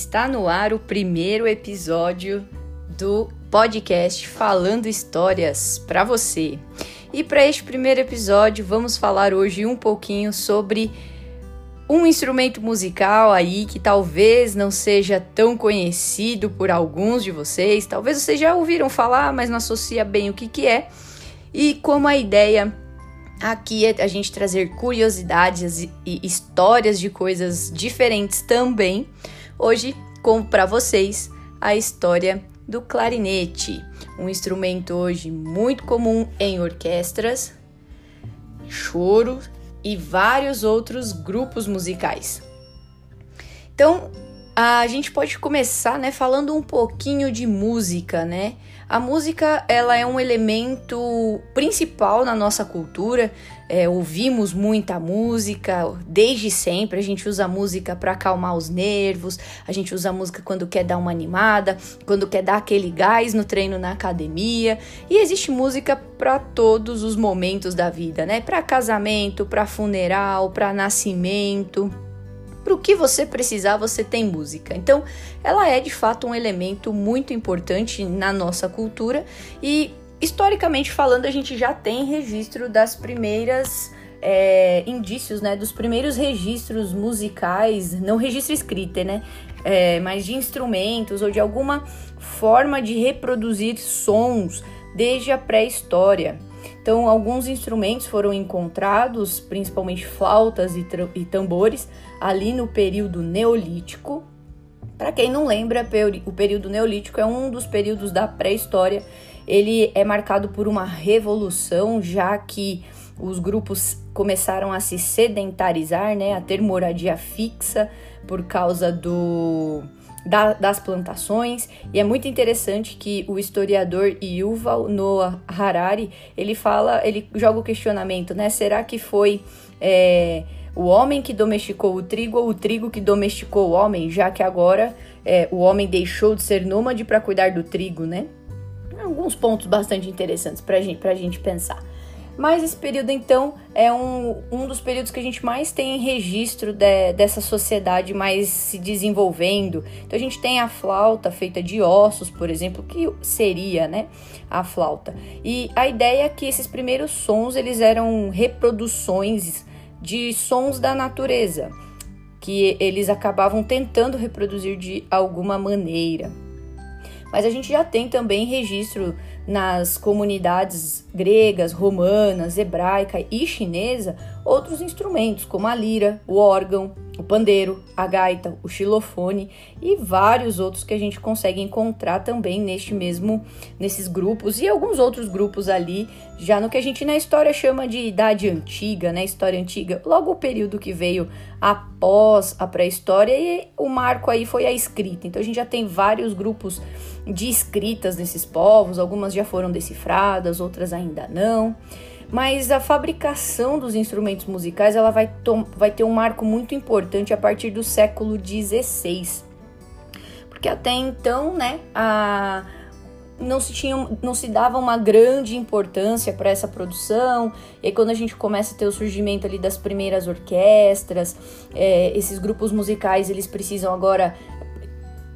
Está no ar o primeiro episódio do podcast Falando Histórias para você. E para este primeiro episódio, vamos falar hoje um pouquinho sobre um instrumento musical aí que talvez não seja tão conhecido por alguns de vocês, talvez vocês já ouviram falar, mas não associa bem o que, que é. E como a ideia aqui é a gente trazer curiosidades e histórias de coisas diferentes também, hoje como para vocês a história do clarinete, um instrumento hoje muito comum em orquestras, choro e vários outros grupos musicais. Então, a gente pode começar, né, falando um pouquinho de música, né? A música, ela é um elemento principal na nossa cultura. É, ouvimos muita música desde sempre. A gente usa música para acalmar os nervos. A gente usa música quando quer dar uma animada, quando quer dar aquele gás no treino na academia. E existe música para todos os momentos da vida, né? Para casamento, para funeral, para nascimento para o que você precisar, você tem música. Então, ela é de fato um elemento muito importante na nossa cultura e, historicamente falando, a gente já tem registro das primeiras. É, indícios, né, dos primeiros registros musicais, não registro escrito, né, é, mas de instrumentos ou de alguma forma de reproduzir sons desde a pré-história. Então, alguns instrumentos foram encontrados, principalmente flautas e, e tambores, ali no período neolítico. Para quem não lembra, o período neolítico é um dos períodos da pré-história. Ele é marcado por uma revolução, já que os grupos começaram a se sedentarizar, né, a ter moradia fixa por causa do da, das plantações e é muito interessante que o historiador Yuval Noah Harari ele fala, ele joga o questionamento, né? Será que foi é, o homem que domesticou o trigo ou o trigo que domesticou o homem, já que agora é, o homem deixou de ser nômade para cuidar do trigo, né? Alguns pontos bastante interessantes para gente, a gente pensar. Mas esse período, então, é um, um dos períodos que a gente mais tem registro de, dessa sociedade mais se desenvolvendo. Então, a gente tem a flauta feita de ossos, por exemplo, que seria, né, a flauta. E a ideia é que esses primeiros sons, eles eram reproduções de sons da natureza, que eles acabavam tentando reproduzir de alguma maneira. Mas a gente já tem também registro nas comunidades gregas, romanas, hebraica e chinesa outros instrumentos como a lira, o órgão, o pandeiro, a gaita, o xilofone e vários outros que a gente consegue encontrar também neste mesmo nesses grupos e alguns outros grupos ali, já no que a gente na história chama de idade antiga, né? História antiga, logo o período que veio após a pré-história e o marco aí foi a escrita. Então a gente já tem vários grupos de escritas nesses povos, algumas já foram decifradas, outras ainda não mas a fabricação dos instrumentos musicais ela vai, vai ter um marco muito importante a partir do século XVI. Porque até então, né, a, não se, tinha, não se dava uma grande importância para essa produção. E aí, quando a gente começa a ter o surgimento ali das primeiras orquestras, é, esses grupos musicais eles precisam agora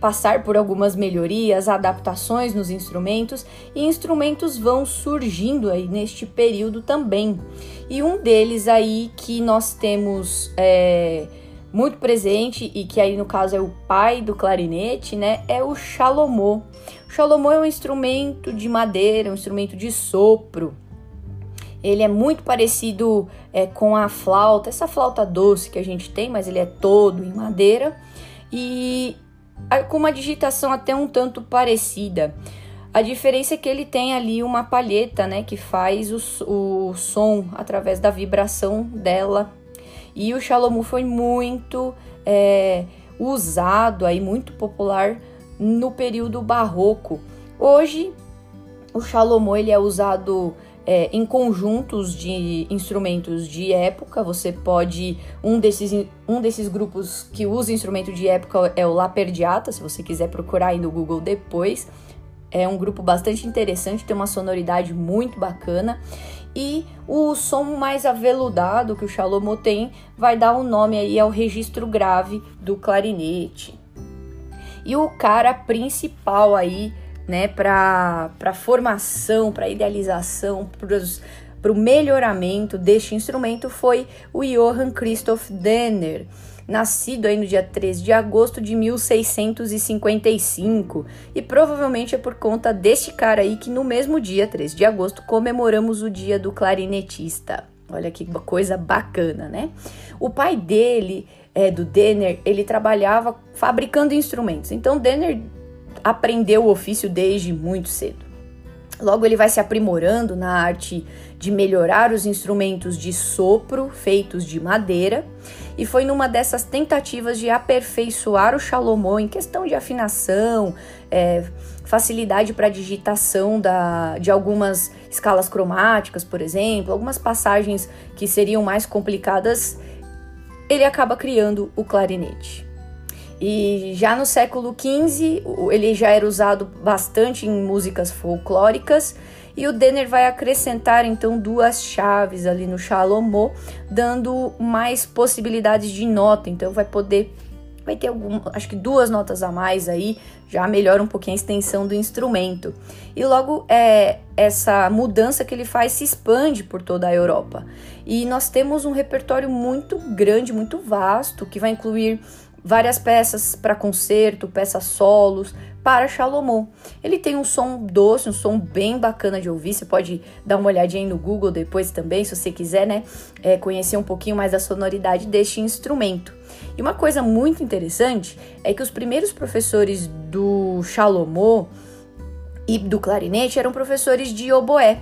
passar por algumas melhorias, adaptações nos instrumentos e instrumentos vão surgindo aí neste período também. E um deles aí que nós temos é, muito presente e que aí no caso é o pai do clarinete, né, é o xalomô. O xalomô é um instrumento de madeira, um instrumento de sopro. Ele é muito parecido é, com a flauta, essa flauta doce que a gente tem, mas ele é todo em madeira. E com uma digitação até um tanto parecida. A diferença é que ele tem ali uma palheta, né, que faz o, o som através da vibração dela. E o Xalomu foi muito é, usado aí, muito popular no período barroco. Hoje, o Xalomu ele é usado é, em conjuntos de instrumentos de época. Você pode. Um desses, um desses grupos que usa instrumento de época é o Laperdiata, se você quiser procurar aí no Google depois. É um grupo bastante interessante, tem uma sonoridade muito bacana. E o som mais aveludado que o Xalomo tem vai dar o um nome aí ao registro grave do clarinete. e o cara principal aí, né, para formação, para idealização, para o melhoramento deste instrumento foi o Johann Christoph Denner nascido aí no dia 13 de agosto de 1655, e provavelmente é por conta deste cara aí que no mesmo dia, 13 de agosto, comemoramos o dia do clarinetista. Olha que coisa bacana, né? O pai dele, é, do Denner, ele trabalhava fabricando instrumentos. Então, Denner aprendeu o ofício desde muito cedo. Logo, ele vai se aprimorando na arte de melhorar os instrumentos de sopro feitos de madeira e foi numa dessas tentativas de aperfeiçoar o Salomão em questão de afinação, é, facilidade para digitação da, de algumas escalas cromáticas, por exemplo, algumas passagens que seriam mais complicadas, ele acaba criando o clarinete. E já no século XV, ele já era usado bastante em músicas folclóricas e o Denner vai acrescentar então duas chaves ali no Shalomô, dando mais possibilidades de nota. Então vai poder vai ter algum, acho que duas notas a mais aí, já melhora um pouquinho a extensão do instrumento. E logo é essa mudança que ele faz se expande por toda a Europa. E nós temos um repertório muito grande, muito vasto, que vai incluir várias peças para concerto, peças solos, para Salomão. Ele tem um som doce, um som bem bacana de ouvir. Você pode dar uma olhadinha no Google depois também, se você quiser, né? É, conhecer um pouquinho mais da sonoridade deste instrumento. E uma coisa muito interessante é que os primeiros professores do Salomão e do clarinete eram professores de oboé.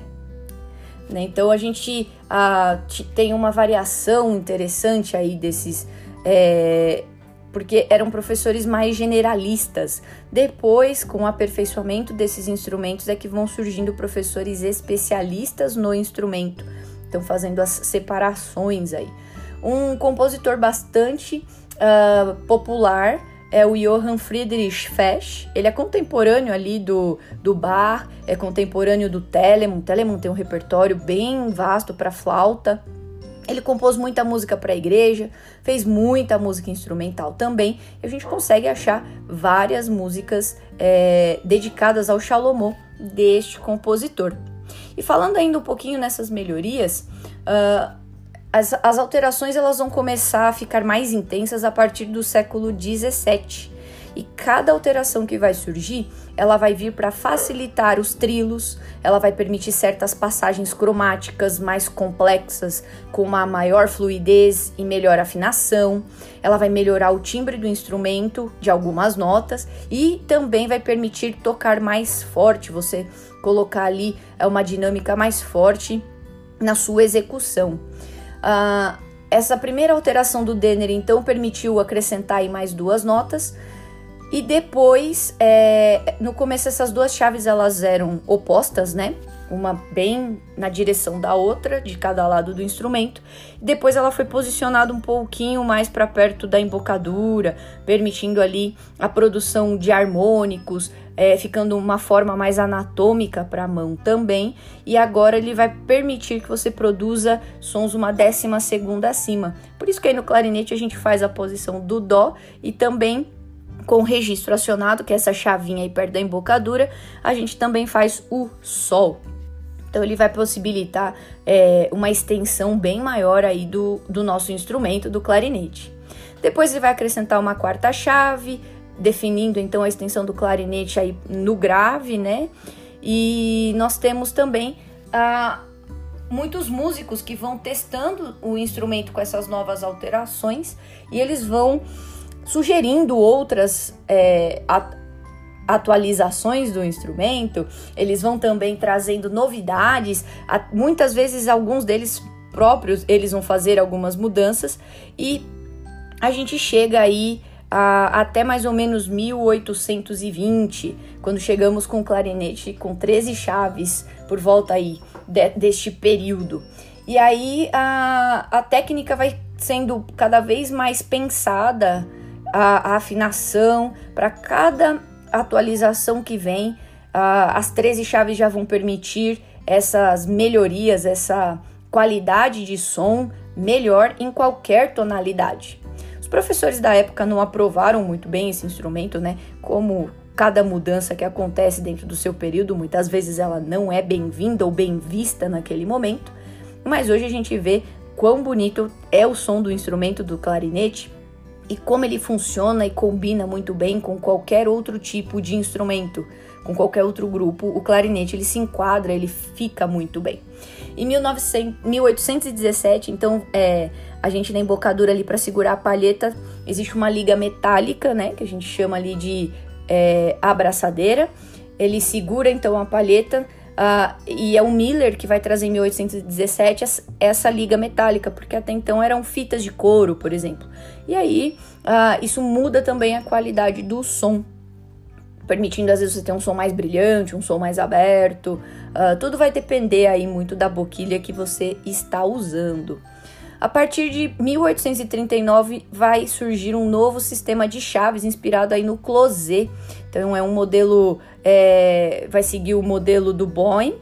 Né? Então a gente tem uma variação interessante aí desses é, porque eram professores mais generalistas. Depois, com o aperfeiçoamento desses instrumentos, é que vão surgindo professores especialistas no instrumento, estão fazendo as separações aí. Um compositor bastante uh, popular é o Johann Friedrich Fesch. Ele é contemporâneo ali do, do Bach, é contemporâneo do Telemann. Telemann tem um repertório bem vasto para flauta. Ele compôs muita música para a igreja, fez muita música instrumental também, e a gente consegue achar várias músicas é, dedicadas ao Shalomó deste compositor. E falando ainda um pouquinho nessas melhorias, uh, as, as alterações elas vão começar a ficar mais intensas a partir do século 17 e cada alteração que vai surgir, ela vai vir para facilitar os trilos, ela vai permitir certas passagens cromáticas mais complexas, com uma maior fluidez e melhor afinação. Ela vai melhorar o timbre do instrumento de algumas notas e também vai permitir tocar mais forte, você colocar ali é uma dinâmica mais forte na sua execução. Uh, essa primeira alteração do Denner então permitiu acrescentar mais duas notas, e depois, é, no começo essas duas chaves elas eram opostas, né? Uma bem na direção da outra, de cada lado do instrumento. Depois ela foi posicionada um pouquinho mais para perto da embocadura, permitindo ali a produção de harmônicos, é, ficando uma forma mais anatômica para a mão também. E agora ele vai permitir que você produza sons uma décima segunda acima. Por isso que aí no clarinete a gente faz a posição do dó e também com o registro acionado, que é essa chavinha aí perto da embocadura, a gente também faz o sol. Então ele vai possibilitar é, uma extensão bem maior aí do, do nosso instrumento, do clarinete. Depois ele vai acrescentar uma quarta chave, definindo então a extensão do clarinete aí no grave, né? E nós temos também ah, muitos músicos que vão testando o instrumento com essas novas alterações e eles vão sugerindo outras é, atualizações do instrumento, eles vão também trazendo novidades, muitas vezes alguns deles próprios eles vão fazer algumas mudanças e a gente chega aí a, até mais ou menos 1820, quando chegamos com o clarinete com 13 chaves por volta aí de, deste período. E aí a, a técnica vai sendo cada vez mais pensada a, a afinação, para cada atualização que vem, a, as 13 chaves já vão permitir essas melhorias, essa qualidade de som melhor em qualquer tonalidade. professores da época não aprovaram muito bem esse instrumento, né? Como cada mudança que acontece dentro do seu período, muitas vezes ela não é bem-vinda ou bem vista naquele momento, mas hoje a gente vê quão bonito é o som do instrumento do clarinete e como ele funciona e combina muito bem com qualquer outro tipo de instrumento, com qualquer outro grupo, o clarinete ele se enquadra, ele fica muito bem. Em 1900, 1817, então, é, a gente na embocadura ali para segurar a palheta, existe uma liga metálica, né, que a gente chama ali de é, abraçadeira. Ele segura então a palheta uh, e é o Miller que vai trazer em 1817 essa liga metálica, porque até então eram fitas de couro, por exemplo. E aí uh, isso muda também a qualidade do som, permitindo às vezes você ter um som mais brilhante, um som mais aberto. Uh, tudo vai depender aí muito da boquilha que você está usando. A partir de 1839 vai surgir um novo sistema de chaves inspirado aí no closet. Então é um modelo, é, vai seguir o modelo do Boeing,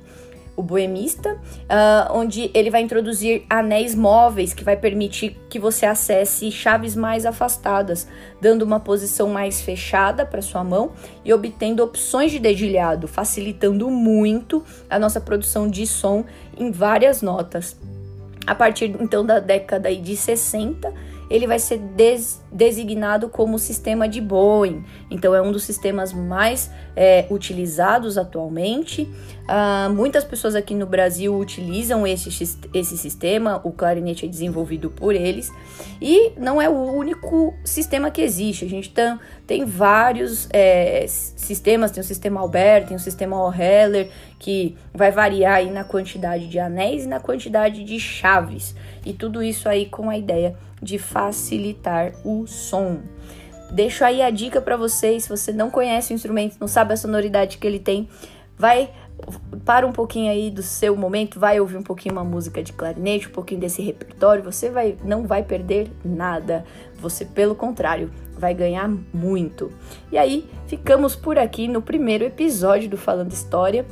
o boemista, uh, onde ele vai introduzir anéis móveis que vai permitir que você acesse chaves mais afastadas, dando uma posição mais fechada para sua mão e obtendo opções de dedilhado, facilitando muito a nossa produção de som em várias notas. A partir então da década de 60, ele vai ser des designado como sistema de Boeing. Então, é um dos sistemas mais é, utilizados atualmente. Uh, muitas pessoas aqui no Brasil utilizam esse, esse sistema, o clarinete é desenvolvido por eles. E não é o único sistema que existe. A gente tem, tem vários é, sistemas, tem o sistema Albert, tem o sistema O'Heller, que vai variar aí na quantidade de anéis e na quantidade de chaves. E tudo isso aí com a ideia de facilitar o som. Deixo aí a dica para vocês, se você não conhece o instrumento, não sabe a sonoridade que ele tem, vai para um pouquinho aí do seu momento, vai ouvir um pouquinho uma música de clarinete, um pouquinho desse repertório, você vai não vai perder nada. Você, pelo contrário, vai ganhar muito. E aí, ficamos por aqui no primeiro episódio do Falando História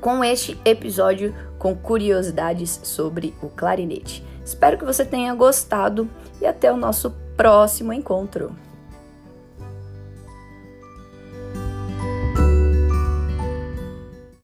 com este episódio com curiosidades sobre o clarinete. Espero que você tenha gostado e até o nosso próximo encontro.